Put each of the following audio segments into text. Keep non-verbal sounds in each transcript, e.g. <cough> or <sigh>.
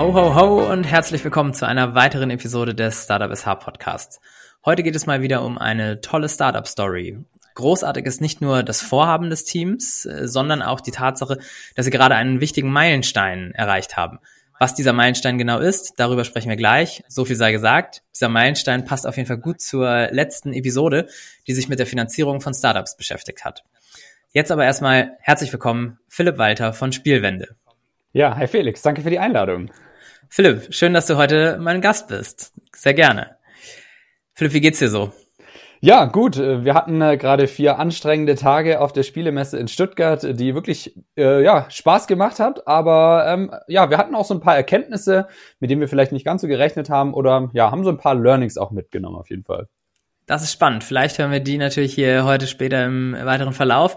Ho, ho, ho und herzlich willkommen zu einer weiteren Episode des Startup SH Podcasts. Heute geht es mal wieder um eine tolle Startup-Story. Großartig ist nicht nur das Vorhaben des Teams, äh, sondern auch die Tatsache, dass sie gerade einen wichtigen Meilenstein erreicht haben. Was dieser Meilenstein genau ist, darüber sprechen wir gleich. So viel sei gesagt. Dieser Meilenstein passt auf jeden Fall gut zur letzten Episode, die sich mit der Finanzierung von Startups beschäftigt hat. Jetzt aber erstmal herzlich willkommen, Philipp Walter von Spielwende. Ja, hi Felix, danke für die Einladung. Philipp, schön, dass du heute mein Gast bist. Sehr gerne. Philipp, wie geht's dir so? Ja, gut. Wir hatten äh, gerade vier anstrengende Tage auf der Spielemesse in Stuttgart, die wirklich äh, ja, Spaß gemacht hat. Aber ähm, ja, wir hatten auch so ein paar Erkenntnisse, mit denen wir vielleicht nicht ganz so gerechnet haben oder ja, haben so ein paar Learnings auch mitgenommen auf jeden Fall. Das ist spannend. Vielleicht hören wir die natürlich hier heute später im weiteren Verlauf.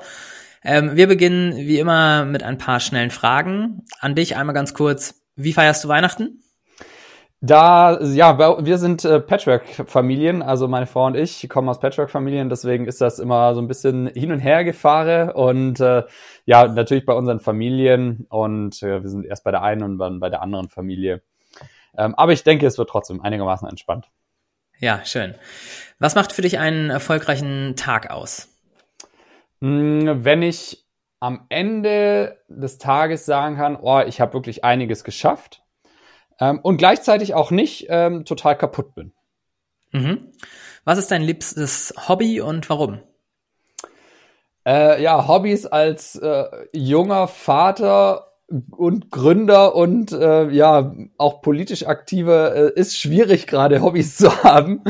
Ähm, wir beginnen wie immer mit ein paar schnellen Fragen. An dich einmal ganz kurz. Wie feierst du Weihnachten? Da, ja, wir sind äh, Patchwork-Familien, also meine Frau und ich kommen aus Patchwork-Familien, deswegen ist das immer so ein bisschen hin und her gefahren und äh, ja, natürlich bei unseren Familien und äh, wir sind erst bei der einen und dann bei der anderen Familie. Ähm, aber ich denke, es wird trotzdem einigermaßen entspannt. Ja, schön. Was macht für dich einen erfolgreichen Tag aus? Hm, wenn ich am Ende des Tages sagen kann, oh, ich habe wirklich einiges geschafft ähm, und gleichzeitig auch nicht ähm, total kaputt bin. Mhm. Was ist dein liebstes Hobby und warum? Äh, ja, Hobbys als äh, junger Vater und Gründer und äh, ja auch politisch aktive äh, ist schwierig gerade Hobbys zu haben.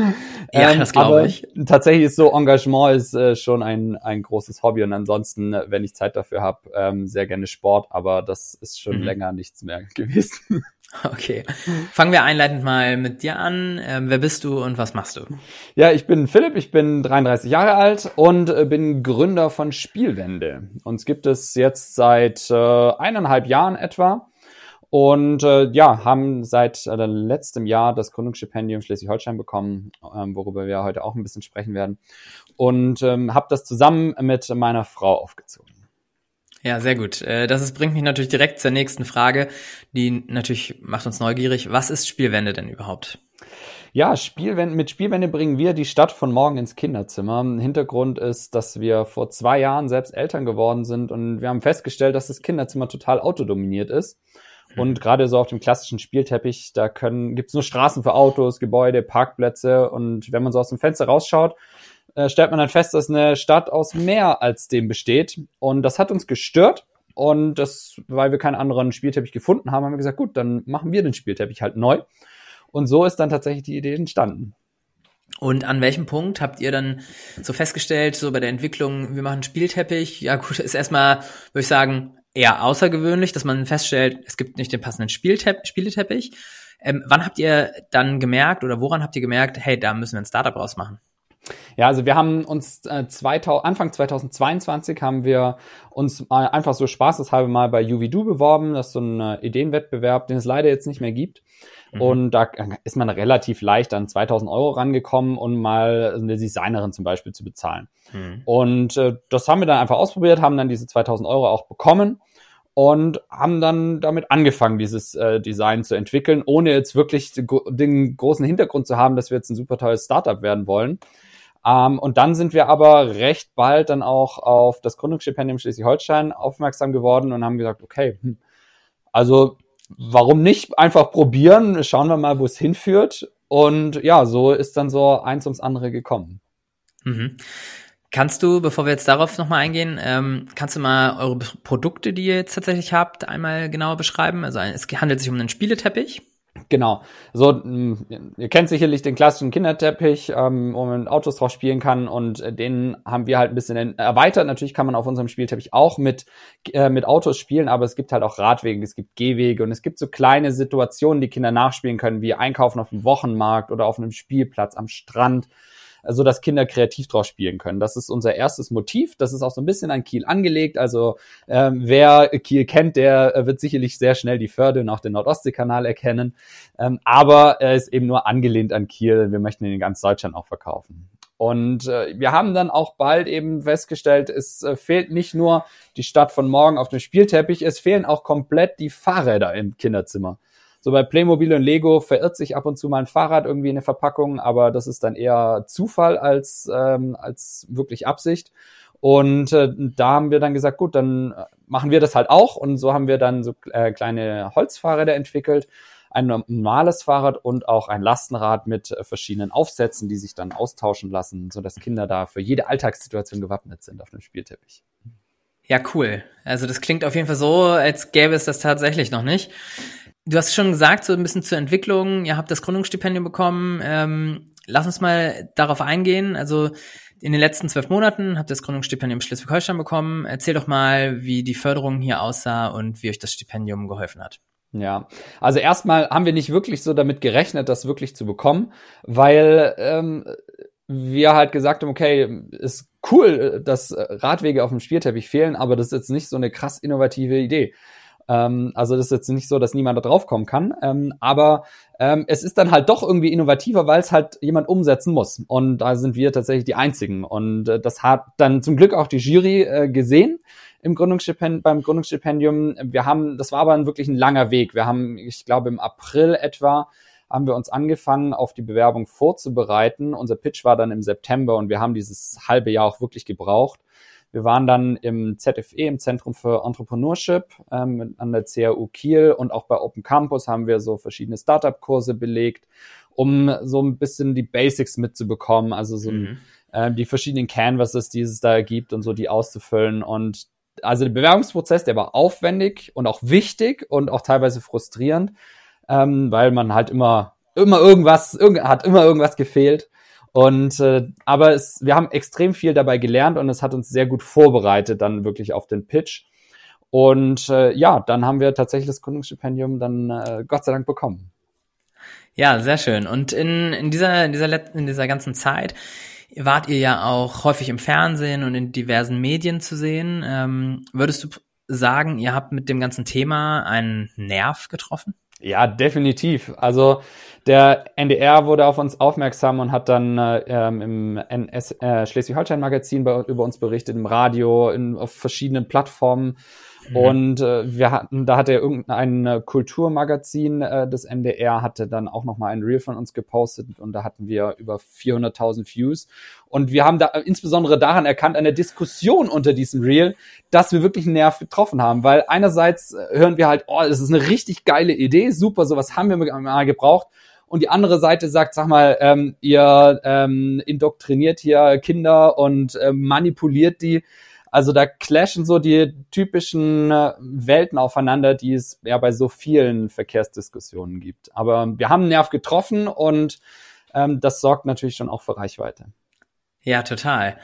Ja, ähm, das glaube ich. Tatsächlich ist so Engagement ist äh, schon ein ein großes Hobby und ansonsten, wenn ich Zeit dafür habe, ähm, sehr gerne Sport, aber das ist schon mhm. länger nichts mehr <laughs> gewesen. <laughs> Okay. Fangen wir einleitend mal mit dir an. Ähm, wer bist du und was machst du? Ja, ich bin Philipp, ich bin 33 Jahre alt und äh, bin Gründer von Spielwende. Uns gibt es jetzt seit äh, eineinhalb Jahren etwa. Und äh, ja, haben seit äh, letztem Jahr das Gründungsstipendium Schleswig-Holstein bekommen, ähm, worüber wir heute auch ein bisschen sprechen werden. Und ähm, habe das zusammen mit meiner Frau aufgezogen. Ja, sehr gut. Äh, das ist, bringt mich natürlich direkt zur nächsten Frage, die natürlich macht uns neugierig. Was ist Spielwende denn überhaupt? Ja, Spielwende, mit Spielwende bringen wir die Stadt von morgen ins Kinderzimmer. Hintergrund ist, dass wir vor zwei Jahren selbst Eltern geworden sind und wir haben festgestellt, dass das Kinderzimmer total autodominiert ist. Mhm. Und gerade so auf dem klassischen Spielteppich, da können, gibt's nur Straßen für Autos, Gebäude, Parkplätze und wenn man so aus dem Fenster rausschaut, äh, stellt man dann fest, dass eine Stadt aus mehr als dem besteht. Und das hat uns gestört. Und das, weil wir keinen anderen Spielteppich gefunden haben, haben wir gesagt, gut, dann machen wir den Spielteppich halt neu. Und so ist dann tatsächlich die Idee entstanden. Und an welchem Punkt habt ihr dann so festgestellt, so bei der Entwicklung, wir machen Spielteppich? Ja, gut, ist erstmal, würde ich sagen, eher außergewöhnlich, dass man feststellt, es gibt nicht den passenden Spieltepp Spielteppich. Ähm, wann habt ihr dann gemerkt oder woran habt ihr gemerkt, hey, da müssen wir ein Startup rausmachen? Ja, also wir haben uns äh, 2000, Anfang 2022 haben wir uns mal einfach so spaßeshalber mal bei UVDo beworben. Das ist so ein äh, Ideenwettbewerb, den es leider jetzt nicht mehr gibt. Mhm. Und da äh, ist man relativ leicht an 2000 Euro rangekommen, um mal eine Designerin zum Beispiel zu bezahlen. Mhm. Und äh, das haben wir dann einfach ausprobiert, haben dann diese 2000 Euro auch bekommen und haben dann damit angefangen, dieses äh, Design zu entwickeln, ohne jetzt wirklich den großen Hintergrund zu haben, dass wir jetzt ein super tolles Startup werden wollen. Ähm, und dann sind wir aber recht bald dann auch auf das Gründungsstipendium Schleswig-Holstein aufmerksam geworden und haben gesagt, okay, hm, also warum nicht einfach probieren, schauen wir mal, wo es hinführt. Und ja, so ist dann so eins ums andere gekommen. Mhm. Kannst du, bevor wir jetzt darauf nochmal eingehen, ähm, kannst du mal eure Produkte, die ihr jetzt tatsächlich habt, einmal genauer beschreiben? Also es handelt sich um einen Spieleteppich. Genau. So, mm, ihr kennt sicherlich den klassischen Kinderteppich, ähm, wo man Autos drauf spielen kann und äh, den haben wir halt ein bisschen erweitert. Natürlich kann man auf unserem Spielteppich auch mit, äh, mit Autos spielen, aber es gibt halt auch Radwege, es gibt Gehwege und es gibt so kleine Situationen, die Kinder nachspielen können, wie Einkaufen auf dem Wochenmarkt oder auf einem Spielplatz am Strand so dass Kinder kreativ draus spielen können. Das ist unser erstes Motiv. Das ist auch so ein bisschen an Kiel angelegt. Also ähm, wer Kiel kennt, der äh, wird sicherlich sehr schnell die Förde und auch den Nordostseekanal erkennen. Ähm, aber er ist eben nur angelehnt an Kiel. Wir möchten ihn in ganz Deutschland auch verkaufen. Und äh, wir haben dann auch bald eben festgestellt, es äh, fehlt nicht nur die Stadt von morgen auf dem Spielteppich, es fehlen auch komplett die Fahrräder im Kinderzimmer. So bei Playmobil und Lego verirrt sich ab und zu mal ein Fahrrad irgendwie in der Verpackung, aber das ist dann eher Zufall als, ähm, als wirklich Absicht. Und äh, da haben wir dann gesagt, gut, dann machen wir das halt auch. Und so haben wir dann so äh, kleine Holzfahrräder entwickelt ein normales Fahrrad und auch ein Lastenrad mit äh, verschiedenen Aufsätzen, die sich dann austauschen lassen, so dass Kinder da für jede Alltagssituation gewappnet sind auf dem Spielteppich. Ja, cool. Also das klingt auf jeden Fall so, als gäbe es das tatsächlich noch nicht. Du hast schon gesagt, so ein bisschen zur Entwicklung, ihr habt das Gründungsstipendium bekommen. Ähm, lass uns mal darauf eingehen. Also in den letzten zwölf Monaten habt ihr das Gründungsstipendium Schleswig-Holstein bekommen. Erzähl doch mal, wie die Förderung hier aussah und wie euch das Stipendium geholfen hat. Ja, also erstmal haben wir nicht wirklich so damit gerechnet, das wirklich zu bekommen, weil ähm, wir halt gesagt haben, okay, ist cool, dass Radwege auf dem Spielteppich fehlen, aber das ist jetzt nicht so eine krass innovative Idee. Ähm, also das ist jetzt nicht so, dass niemand da drauf kommen kann, ähm, aber ähm, es ist dann halt doch irgendwie innovativer, weil es halt jemand umsetzen muss. Und da sind wir tatsächlich die Einzigen. Und äh, das hat dann zum Glück auch die Jury äh, gesehen im Gründungsstipendium, beim Gründungsstipendium. Wir haben, das war aber wirklich ein langer Weg. Wir haben, ich glaube, im April etwa haben wir uns angefangen, auf die Bewerbung vorzubereiten. Unser Pitch war dann im September und wir haben dieses halbe Jahr auch wirklich gebraucht. Wir waren dann im ZFE, im Zentrum für Entrepreneurship, ähm, an der CAU Kiel und auch bei Open Campus haben wir so verschiedene Startup-Kurse belegt, um so ein bisschen die Basics mitzubekommen, also so mhm. äh, die verschiedenen Canvases, die es da gibt und so die auszufüllen. Und also der Bewerbungsprozess, der war aufwendig und auch wichtig und auch teilweise frustrierend, ähm, weil man halt immer, immer irgendwas, irgend, hat immer irgendwas gefehlt. Und äh, aber es, wir haben extrem viel dabei gelernt und es hat uns sehr gut vorbereitet dann wirklich auf den Pitch. Und äh, ja, dann haben wir tatsächlich das Gründungsstipendium dann äh, Gott sei Dank bekommen. Ja, sehr schön. Und in, in dieser in dieser in dieser ganzen Zeit wart ihr ja auch häufig im Fernsehen und in diversen Medien zu sehen. Ähm, würdest du sagen, ihr habt mit dem ganzen Thema einen Nerv getroffen? Ja, definitiv. Also der NDR wurde auf uns aufmerksam und hat dann äh, ähm, im NS, äh, Schleswig-Holstein-Magazin über uns berichtet, im Radio, in, auf verschiedenen Plattformen. Mhm. Und äh, wir hatten, da hatte irgendein äh, Kulturmagazin äh, des NDR hatte dann auch noch mal ein Reel von uns gepostet und da hatten wir über 400.000 Views und wir haben da äh, insbesondere daran erkannt an der Diskussion unter diesem Reel, dass wir wirklich einen Nerv getroffen haben, weil einerseits äh, hören wir halt, oh, das ist eine richtig geile Idee, super, sowas haben wir mal gebraucht und die andere Seite sagt, sag mal, ähm, ihr ähm, indoktriniert hier Kinder und ähm, manipuliert die. Also da clashen so die typischen äh, Welten aufeinander, die es ja bei so vielen Verkehrsdiskussionen gibt. Aber wir haben einen Nerv getroffen und ähm, das sorgt natürlich schon auch für Reichweite. Ja, total.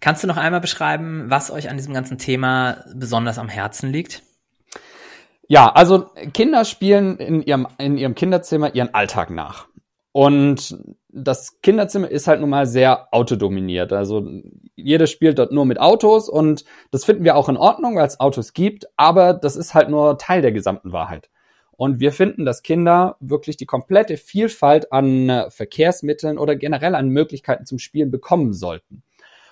Kannst du noch einmal beschreiben, was euch an diesem ganzen Thema besonders am Herzen liegt? Ja, also Kinder spielen in ihrem, in ihrem Kinderzimmer ihren Alltag nach. Und das Kinderzimmer ist halt nun mal sehr autodominiert. Also jeder spielt dort nur mit Autos und das finden wir auch in Ordnung, weil es Autos gibt, aber das ist halt nur Teil der gesamten Wahrheit. Und wir finden, dass Kinder wirklich die komplette Vielfalt an äh, Verkehrsmitteln oder generell an Möglichkeiten zum Spielen bekommen sollten.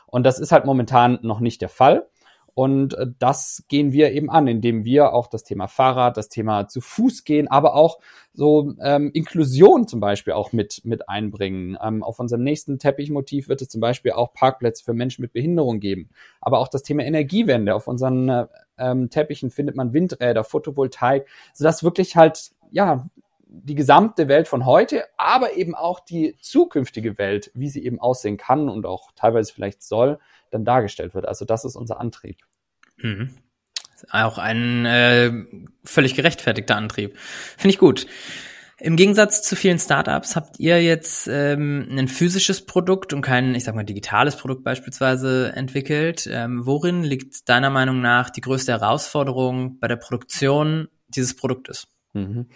Und das ist halt momentan noch nicht der Fall. Und äh, das gehen wir eben an, indem wir auch das Thema Fahrrad, das Thema zu Fuß gehen, aber auch so ähm, Inklusion zum Beispiel auch mit, mit einbringen. Ähm, auf unserem nächsten Teppichmotiv wird es zum Beispiel auch Parkplätze für Menschen mit Behinderung geben. Aber auch das Thema Energiewende. Auf unseren äh, ähm, Teppichen findet man Windräder, Photovoltaik, sodass wirklich halt, ja, die gesamte Welt von heute, aber eben auch die zukünftige Welt, wie sie eben aussehen kann und auch teilweise vielleicht soll, dann dargestellt wird. Also das ist unser Antrieb. Mhm. Auch ein äh, völlig gerechtfertigter Antrieb. Finde ich gut. Im Gegensatz zu vielen Startups habt ihr jetzt ähm, ein physisches Produkt und kein, ich sag mal, digitales Produkt beispielsweise entwickelt. Ähm, worin liegt deiner Meinung nach die größte Herausforderung bei der Produktion dieses Produktes? Mhm.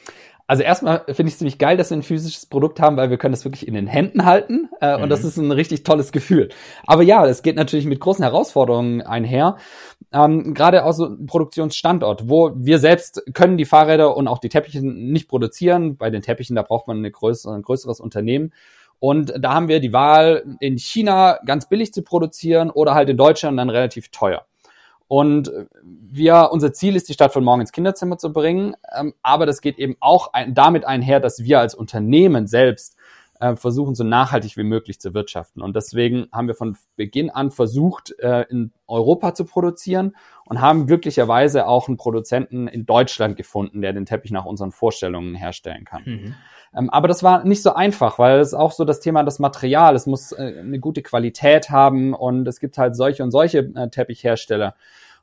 Also erstmal finde ich es ziemlich geil, dass wir ein physisches Produkt haben, weil wir können das wirklich in den Händen halten äh, mhm. und das ist ein richtig tolles Gefühl. Aber ja, es geht natürlich mit großen Herausforderungen einher. Ähm, Gerade aus so Produktionsstandort, wo wir selbst können die Fahrräder und auch die Teppiche nicht produzieren. Bei den Teppichen, da braucht man eine größere, ein größeres Unternehmen. Und da haben wir die Wahl, in China ganz billig zu produzieren oder halt in Deutschland dann relativ teuer. Und wir, unser Ziel ist, die Stadt von morgen ins Kinderzimmer zu bringen. Ähm, aber das geht eben auch damit einher, dass wir als Unternehmen selbst äh, versuchen, so nachhaltig wie möglich zu wirtschaften. Und deswegen haben wir von Beginn an versucht, äh, in Europa zu produzieren und haben glücklicherweise auch einen Produzenten in Deutschland gefunden, der den Teppich nach unseren Vorstellungen herstellen kann. Mhm. Ähm, aber das war nicht so einfach, weil es auch so das Thema das Material, es muss äh, eine gute Qualität haben und es gibt halt solche und solche äh, Teppichhersteller.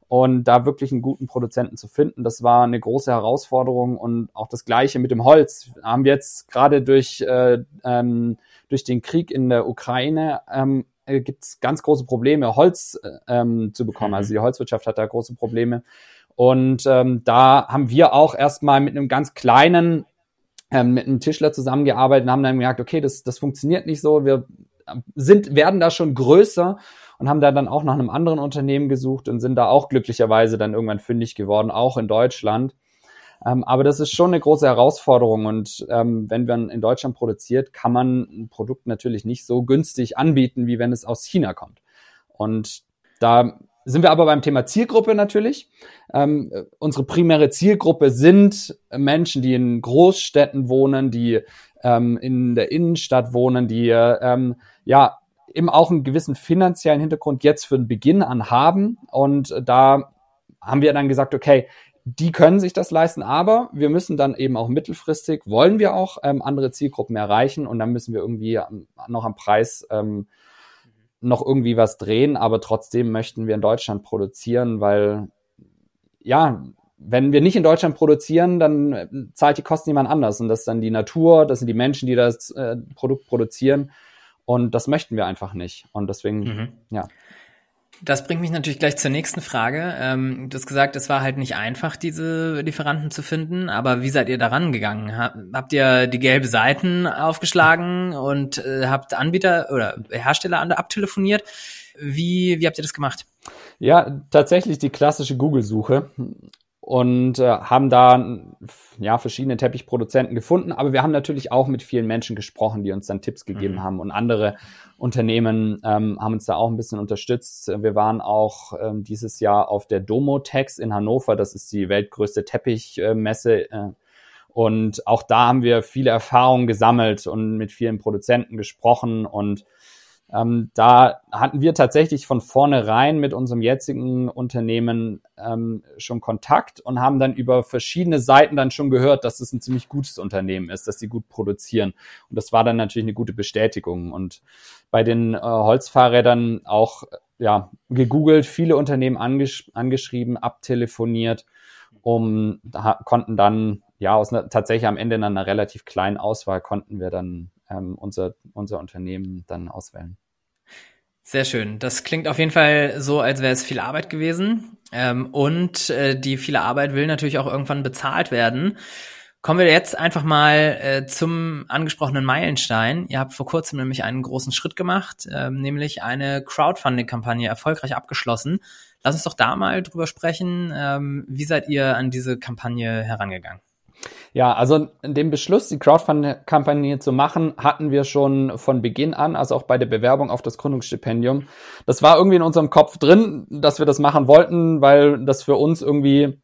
Und da wirklich einen guten Produzenten zu finden, das war eine große Herausforderung. Und auch das Gleiche mit dem Holz. Haben wir jetzt gerade durch, äh, ähm, durch den Krieg in der Ukraine ähm, äh, gibt es ganz große Probleme, Holz äh, ähm, zu bekommen. Also die Holzwirtschaft hat da große Probleme. Und ähm, da haben wir auch erstmal mit einem ganz kleinen, ähm, mit einem Tischler zusammengearbeitet und haben dann gemerkt, okay, das, das funktioniert nicht so. Wir sind, werden da schon größer und haben da dann auch nach einem anderen Unternehmen gesucht und sind da auch glücklicherweise dann irgendwann fündig geworden, auch in Deutschland. Ähm, aber das ist schon eine große Herausforderung und ähm, wenn man in Deutschland produziert, kann man ein Produkt natürlich nicht so günstig anbieten, wie wenn es aus China kommt. Und da sind wir aber beim Thema Zielgruppe natürlich. Ähm, unsere primäre Zielgruppe sind Menschen, die in Großstädten wohnen, die ähm, in der Innenstadt wohnen, die ähm, ja eben auch einen gewissen finanziellen Hintergrund jetzt für den Beginn an haben. Und da haben wir dann gesagt, okay, die können sich das leisten, aber wir müssen dann eben auch mittelfristig, wollen wir auch ähm, andere Zielgruppen erreichen und dann müssen wir irgendwie noch am Preis ähm, noch irgendwie was drehen, aber trotzdem möchten wir in Deutschland produzieren, weil ja, wenn wir nicht in Deutschland produzieren, dann zahlt die Kosten jemand anders und das ist dann die Natur, das sind die Menschen, die das äh, Produkt produzieren und das möchten wir einfach nicht. Und deswegen, mhm. ja. Das bringt mich natürlich gleich zur nächsten Frage. Ähm, du hast gesagt, es war halt nicht einfach, diese Lieferanten zu finden, aber wie seid ihr daran gegangen? Habt ihr die gelbe Seiten aufgeschlagen und äh, habt Anbieter oder Hersteller abtelefoniert? Wie, wie habt ihr das gemacht? Ja, tatsächlich die klassische Google-Suche und äh, haben da ja verschiedene Teppichproduzenten gefunden, aber wir haben natürlich auch mit vielen Menschen gesprochen, die uns dann Tipps gegeben mhm. haben und andere Unternehmen ähm, haben uns da auch ein bisschen unterstützt. Wir waren auch ähm, dieses Jahr auf der Domotex in Hannover, das ist die weltgrößte Teppichmesse äh, und auch da haben wir viele Erfahrungen gesammelt und mit vielen Produzenten gesprochen und ähm, da hatten wir tatsächlich von vornherein mit unserem jetzigen Unternehmen ähm, schon Kontakt und haben dann über verschiedene Seiten dann schon gehört, dass es ein ziemlich gutes Unternehmen ist, dass sie gut produzieren. Und das war dann natürlich eine gute Bestätigung. Und bei den äh, Holzfahrrädern auch ja, gegoogelt, viele Unternehmen angesch angeschrieben, abtelefoniert, um konnten dann ja aus einer, tatsächlich am Ende in einer relativ kleinen Auswahl konnten wir dann ähm, unser, unser Unternehmen dann auswählen. Sehr schön. Das klingt auf jeden Fall so, als wäre es viel Arbeit gewesen. Ähm, und äh, die viele Arbeit will natürlich auch irgendwann bezahlt werden. Kommen wir jetzt einfach mal äh, zum angesprochenen Meilenstein. Ihr habt vor kurzem nämlich einen großen Schritt gemacht, äh, nämlich eine Crowdfunding-Kampagne erfolgreich abgeschlossen. Lass uns doch da mal drüber sprechen. Ähm, wie seid ihr an diese Kampagne herangegangen? Ja, also den Beschluss, die Crowdfunding-Kampagne zu machen, hatten wir schon von Beginn an, also auch bei der Bewerbung auf das Gründungsstipendium. Das war irgendwie in unserem Kopf drin, dass wir das machen wollten, weil das für uns irgendwie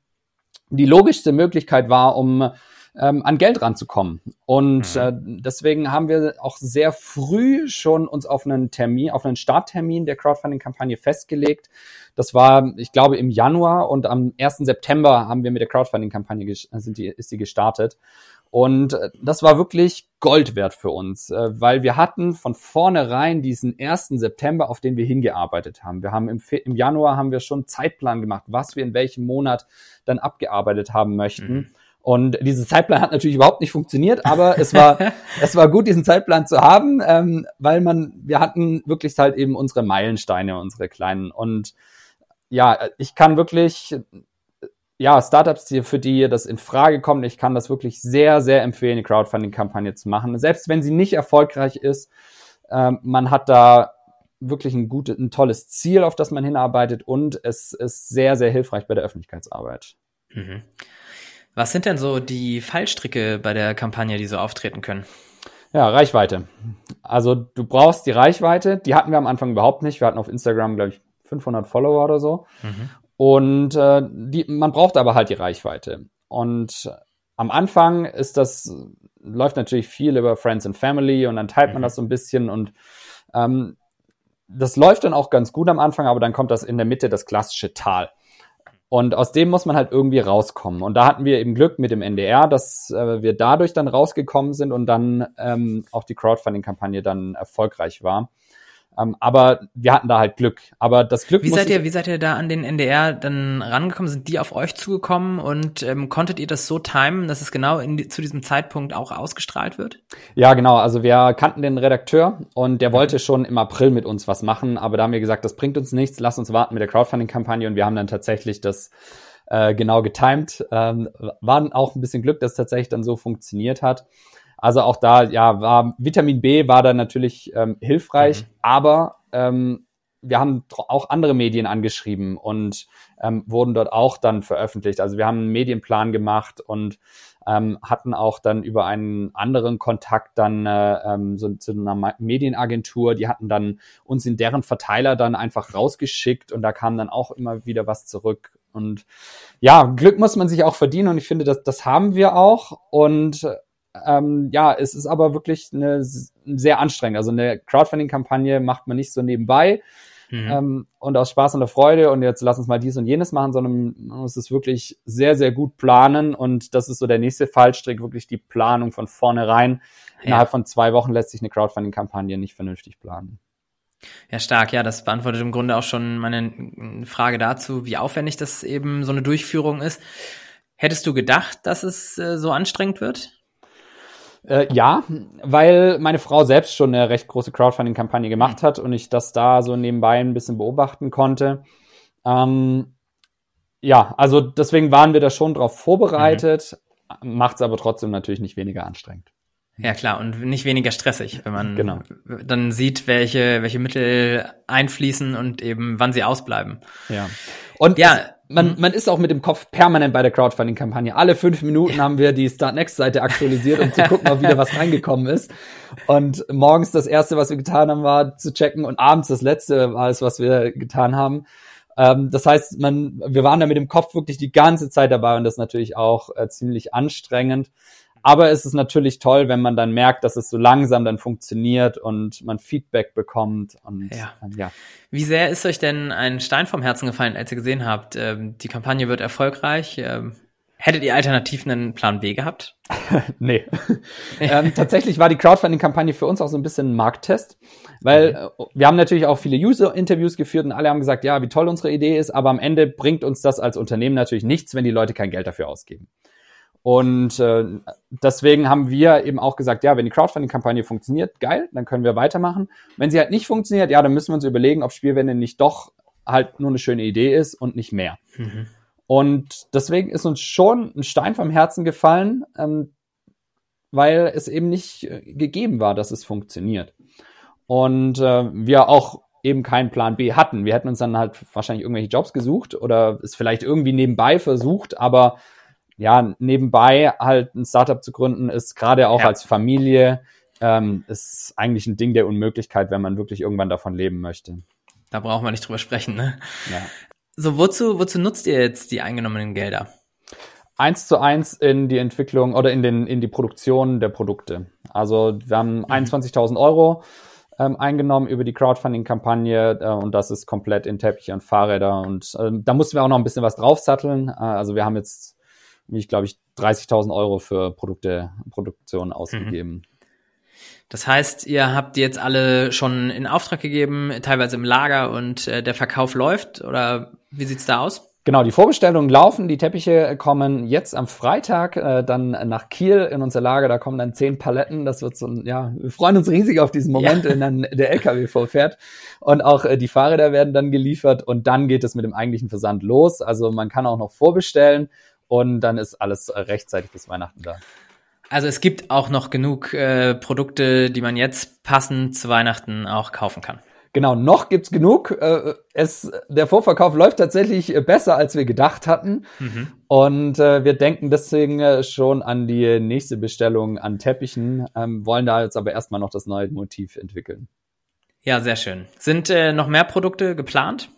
die logischste Möglichkeit war, um ähm, an Geld ranzukommen. Und mhm. äh, deswegen haben wir auch sehr früh schon uns auf einen Termin, auf einen Starttermin der Crowdfunding-Kampagne festgelegt. Das war, ich glaube, im Januar und am 1. September haben wir mit der Crowdfunding-Kampagne sind die, ist die gestartet. Und äh, das war wirklich Gold wert für uns, äh, weil wir hatten von vornherein diesen 1. September, auf den wir hingearbeitet haben. Wir haben im, im Januar haben wir schon Zeitplan gemacht, was wir in welchem Monat dann abgearbeitet haben möchten. Mhm. Und dieser Zeitplan hat natürlich überhaupt nicht funktioniert, aber es war, <laughs> es war gut, diesen Zeitplan zu haben, ähm, weil man, wir hatten wirklich halt eben unsere Meilensteine, unsere kleinen. Und ja, ich kann wirklich, ja, Startups, die, für die das in Frage kommt, ich kann das wirklich sehr, sehr empfehlen, eine Crowdfunding-Kampagne zu machen. Selbst wenn sie nicht erfolgreich ist, ähm, man hat da wirklich ein gutes, ein tolles Ziel, auf das man hinarbeitet und es ist sehr, sehr hilfreich bei der Öffentlichkeitsarbeit. Mhm. Was sind denn so die Fallstricke bei der Kampagne, die so auftreten können? Ja, Reichweite. Also du brauchst die Reichweite, die hatten wir am Anfang überhaupt nicht. Wir hatten auf Instagram, glaube ich, 500 Follower oder so. Mhm. Und äh, die, man braucht aber halt die Reichweite. Und am Anfang ist das, läuft natürlich viel über Friends and Family und dann teilt man mhm. das so ein bisschen und ähm, das läuft dann auch ganz gut am Anfang, aber dann kommt das in der Mitte das klassische Tal. Und aus dem muss man halt irgendwie rauskommen. Und da hatten wir eben Glück mit dem NDR, dass äh, wir dadurch dann rausgekommen sind und dann ähm, auch die Crowdfunding-Kampagne dann erfolgreich war. Ähm, aber wir hatten da halt Glück. Aber das Glück. Wie seid ihr, wie seid ihr da an den NDR dann rangekommen? Sind die auf euch zugekommen und ähm, konntet ihr das so timen, dass es genau die, zu diesem Zeitpunkt auch ausgestrahlt wird? Ja, genau. Also wir kannten den Redakteur und der mhm. wollte schon im April mit uns was machen, aber da haben wir gesagt, das bringt uns nichts, lass uns warten mit der Crowdfunding-Kampagne und wir haben dann tatsächlich das äh, genau getimed. Ähm, war auch ein bisschen Glück, dass es tatsächlich dann so funktioniert hat. Also auch da, ja, war Vitamin B war da natürlich ähm, hilfreich, mhm. aber ähm, wir haben auch andere Medien angeschrieben und ähm, wurden dort auch dann veröffentlicht. Also wir haben einen Medienplan gemacht und ähm, hatten auch dann über einen anderen Kontakt dann äh, ähm, so zu einer Medienagentur, die hatten dann uns in deren Verteiler dann einfach rausgeschickt und da kam dann auch immer wieder was zurück. Und ja, Glück muss man sich auch verdienen und ich finde, das, das haben wir auch. Und ähm, ja, es ist aber wirklich eine sehr anstrengend. Also eine Crowdfunding-Kampagne macht man nicht so nebenbei mhm. ähm, und aus Spaß und der Freude und jetzt lass uns mal dies und jenes machen, sondern man muss es wirklich sehr, sehr gut planen und das ist so der nächste Fallstrick, wirklich die Planung von vornherein. Ja. Innerhalb von zwei Wochen lässt sich eine Crowdfunding-Kampagne nicht vernünftig planen. Ja, stark. Ja, das beantwortet im Grunde auch schon meine Frage dazu, wie aufwendig das eben so eine Durchführung ist. Hättest du gedacht, dass es äh, so anstrengend wird? Äh, ja, weil meine Frau selbst schon eine recht große Crowdfunding-Kampagne gemacht hat und ich das da so nebenbei ein bisschen beobachten konnte. Ähm, ja, also deswegen waren wir da schon drauf vorbereitet, mhm. macht es aber trotzdem natürlich nicht weniger anstrengend. Ja klar, und nicht weniger stressig, wenn man genau. dann sieht, welche, welche Mittel einfließen und eben wann sie ausbleiben. Ja. Und ja, man, mhm. man ist auch mit dem Kopf permanent bei der Crowdfunding-Kampagne. Alle fünf Minuten haben wir die Start Next-Seite aktualisiert, um zu <laughs> gucken, ob wieder was reingekommen ist. Und morgens das erste, was wir getan haben, war zu checken und abends das letzte war es, was wir getan haben. Ähm, das heißt, man, wir waren da mit dem Kopf wirklich die ganze Zeit dabei und das ist natürlich auch äh, ziemlich anstrengend. Aber es ist natürlich toll, wenn man dann merkt, dass es so langsam dann funktioniert und man Feedback bekommt. Und ja. ja. Wie sehr ist euch denn ein Stein vom Herzen gefallen, als ihr gesehen habt, ähm, die Kampagne wird erfolgreich? Ähm, hättet ihr alternativ einen Plan B gehabt? <laughs> nee. ähm, tatsächlich war die Crowdfunding-Kampagne für uns auch so ein bisschen ein Markttest, weil mhm. wir haben natürlich auch viele User-Interviews geführt und alle haben gesagt, ja, wie toll unsere Idee ist, aber am Ende bringt uns das als Unternehmen natürlich nichts, wenn die Leute kein Geld dafür ausgeben. Und äh, deswegen haben wir eben auch gesagt, ja, wenn die Crowdfunding-Kampagne funktioniert, geil, dann können wir weitermachen. Wenn sie halt nicht funktioniert, ja, dann müssen wir uns überlegen, ob Spielwende nicht doch halt nur eine schöne Idee ist und nicht mehr. Mhm. Und deswegen ist uns schon ein Stein vom Herzen gefallen, ähm, weil es eben nicht äh, gegeben war, dass es funktioniert. Und äh, wir auch eben keinen Plan B hatten. Wir hätten uns dann halt wahrscheinlich irgendwelche Jobs gesucht oder es vielleicht irgendwie nebenbei versucht, aber ja, nebenbei halt ein Startup zu gründen, ist gerade auch ja. als Familie, ähm, ist eigentlich ein Ding der Unmöglichkeit, wenn man wirklich irgendwann davon leben möchte. Da brauchen wir nicht drüber sprechen, ne? Ja. So, wozu, wozu nutzt ihr jetzt die eingenommenen Gelder? Eins zu eins in die Entwicklung oder in, den, in die Produktion der Produkte. Also wir haben mhm. 21.000 Euro ähm, eingenommen über die Crowdfunding-Kampagne äh, und das ist komplett in Teppiche und Fahrräder und äh, da mussten wir auch noch ein bisschen was draufsatteln. Äh, also wir haben jetzt ich glaube ich 30.000 Euro für Produkte, Produktion ausgegeben. Mhm. Das heißt, ihr habt jetzt alle schon in Auftrag gegeben, teilweise im Lager und äh, der Verkauf läuft oder wie sieht's da aus? Genau, die Vorbestellungen laufen, die Teppiche kommen jetzt am Freitag äh, dann nach Kiel in unser Lager, da kommen dann zehn Paletten, das wird so ein, ja, wir freuen uns riesig auf diesen Moment, ja. wenn dann der LKW vorfährt und auch äh, die Fahrräder werden dann geliefert und dann geht es mit dem eigentlichen Versand los, also man kann auch noch vorbestellen und dann ist alles äh, rechtzeitig bis Weihnachten da. Also es gibt auch noch genug äh, Produkte, die man jetzt passend zu Weihnachten auch kaufen kann. Genau, noch gibt's genug. Äh, es, der Vorverkauf läuft tatsächlich besser, als wir gedacht hatten. Mhm. Und äh, wir denken deswegen äh, schon an die nächste Bestellung an Teppichen, ähm, wollen da jetzt aber erstmal noch das neue Motiv entwickeln. Ja, sehr schön. Sind äh, noch mehr Produkte geplant?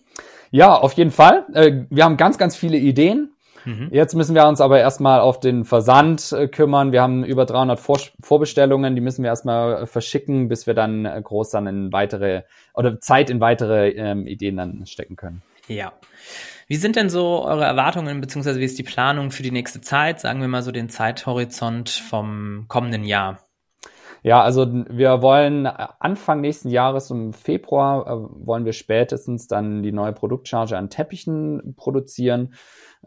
Ja, auf jeden Fall. Äh, wir haben ganz, ganz viele Ideen. Mhm. Jetzt müssen wir uns aber erstmal auf den Versand äh, kümmern. Wir haben über 300 Vor Vorbestellungen, die müssen wir erstmal äh, verschicken, bis wir dann äh, groß dann in weitere oder Zeit in weitere ähm, Ideen dann stecken können. Ja. Wie sind denn so eure Erwartungen, beziehungsweise wie ist die Planung für die nächste Zeit? Sagen wir mal so den Zeithorizont vom kommenden Jahr. Ja, also wir wollen Anfang nächsten Jahres im Februar äh, wollen wir spätestens dann die neue Produktcharge an Teppichen produzieren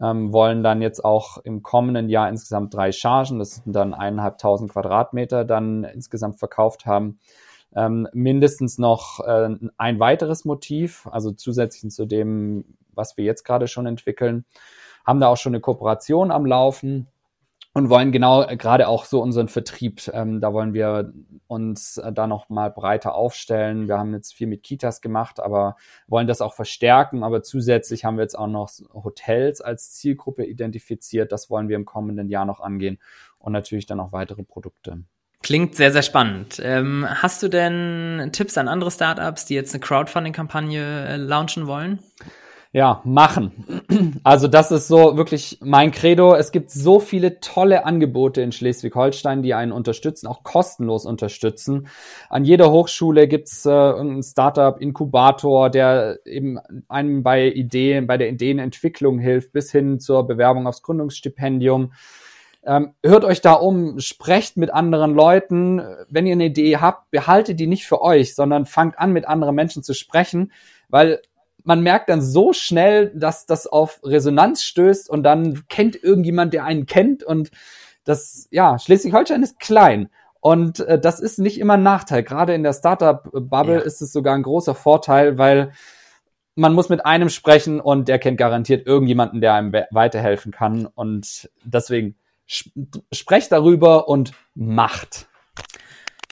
ähm, wollen dann jetzt auch im kommenden Jahr insgesamt drei Chargen, das sind dann eineinhalbtausend Quadratmeter, dann insgesamt verkauft haben. Ähm, mindestens noch äh, ein weiteres Motiv, also zusätzlich zu dem, was wir jetzt gerade schon entwickeln, haben da auch schon eine Kooperation am Laufen und wollen genau äh, gerade auch so unseren Vertrieb, ähm, da wollen wir uns äh, da noch mal breiter aufstellen. Wir haben jetzt viel mit Kitas gemacht, aber wollen das auch verstärken. Aber zusätzlich haben wir jetzt auch noch Hotels als Zielgruppe identifiziert. Das wollen wir im kommenden Jahr noch angehen und natürlich dann auch weitere Produkte. Klingt sehr, sehr spannend. Ähm, hast du denn Tipps an andere Startups, die jetzt eine Crowdfunding-Kampagne äh, launchen wollen? Ja, machen. Also das ist so wirklich mein Credo. Es gibt so viele tolle Angebote in Schleswig-Holstein, die einen unterstützen, auch kostenlos unterstützen. An jeder Hochschule gibt's äh, irgendeinen Startup-Inkubator, der eben einem bei Ideen, bei der Ideenentwicklung hilft, bis hin zur Bewerbung aufs Gründungsstipendium. Ähm, hört euch da um, sprecht mit anderen Leuten. Wenn ihr eine Idee habt, behaltet die nicht für euch, sondern fangt an, mit anderen Menschen zu sprechen, weil man merkt dann so schnell, dass das auf Resonanz stößt und dann kennt irgendjemand, der einen kennt und das, ja, Schleswig-Holstein ist klein. Und äh, das ist nicht immer ein Nachteil. Gerade in der Startup-Bubble ja. ist es sogar ein großer Vorteil, weil man muss mit einem sprechen und der kennt garantiert irgendjemanden, der einem weiterhelfen kann. Und deswegen sprecht darüber und macht.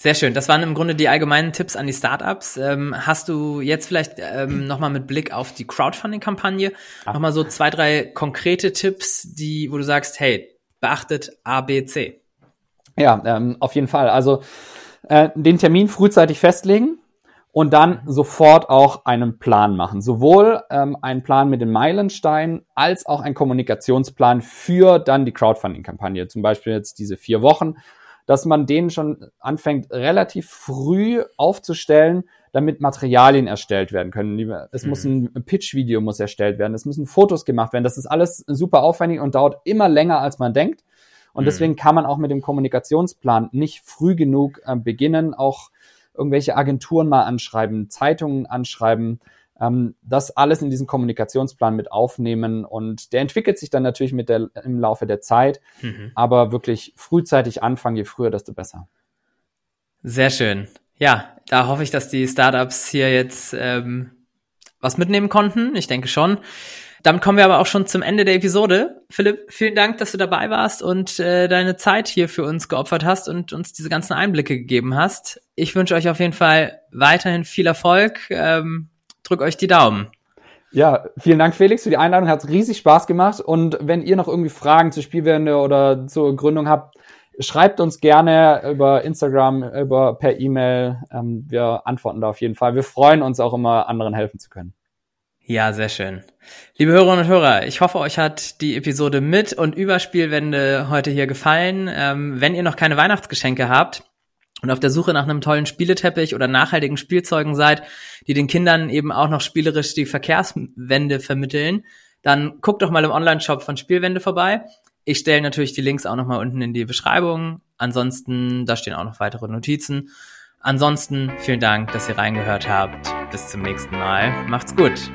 Sehr schön. Das waren im Grunde die allgemeinen Tipps an die Startups. Ähm, hast du jetzt vielleicht ähm, nochmal mit Blick auf die Crowdfunding-Kampagne ah. nochmal so zwei, drei konkrete Tipps, die, wo du sagst, hey, beachtet A, B, C? Ja, ähm, auf jeden Fall. Also äh, den Termin frühzeitig festlegen und dann sofort auch einen Plan machen. Sowohl ähm, einen Plan mit den Meilensteinen als auch einen Kommunikationsplan für dann die Crowdfunding-Kampagne. Zum Beispiel jetzt diese vier Wochen dass man den schon anfängt, relativ früh aufzustellen, damit Materialien erstellt werden können. Es mhm. muss ein Pitch-Video muss erstellt werden, es müssen Fotos gemacht werden. Das ist alles super aufwendig und dauert immer länger, als man denkt. Und mhm. deswegen kann man auch mit dem Kommunikationsplan nicht früh genug äh, beginnen, auch irgendwelche Agenturen mal anschreiben, Zeitungen anschreiben, ähm, das alles in diesen Kommunikationsplan mit aufnehmen und der entwickelt sich dann natürlich mit der, im Laufe der Zeit, mhm. aber wirklich frühzeitig anfangen, je früher, desto besser. Sehr schön. Ja, da hoffe ich, dass die Startups hier jetzt ähm, was mitnehmen konnten. Ich denke schon. Damit kommen wir aber auch schon zum Ende der Episode. Philipp, vielen Dank, dass du dabei warst und äh, deine Zeit hier für uns geopfert hast und uns diese ganzen Einblicke gegeben hast. Ich wünsche euch auf jeden Fall weiterhin viel Erfolg. Ähm, drück euch die Daumen. Ja, vielen Dank, Felix, für die Einladung. Hat riesig Spaß gemacht. Und wenn ihr noch irgendwie Fragen zur Spielwende oder zur Gründung habt, schreibt uns gerne über Instagram, über per E-Mail. Ähm, wir antworten da auf jeden Fall. Wir freuen uns auch immer, anderen helfen zu können. Ja, sehr schön. Liebe Hörerinnen und Hörer, ich hoffe, euch hat die Episode mit und über Spielwände heute hier gefallen. Ähm, wenn ihr noch keine Weihnachtsgeschenke habt, und auf der Suche nach einem tollen Spieleteppich oder nachhaltigen Spielzeugen seid, die den Kindern eben auch noch spielerisch die Verkehrswende vermitteln, dann guckt doch mal im Online-Shop von Spielwende vorbei. Ich stelle natürlich die Links auch noch mal unten in die Beschreibung. Ansonsten, da stehen auch noch weitere Notizen. Ansonsten vielen Dank, dass ihr reingehört habt. Bis zum nächsten Mal. Macht's gut.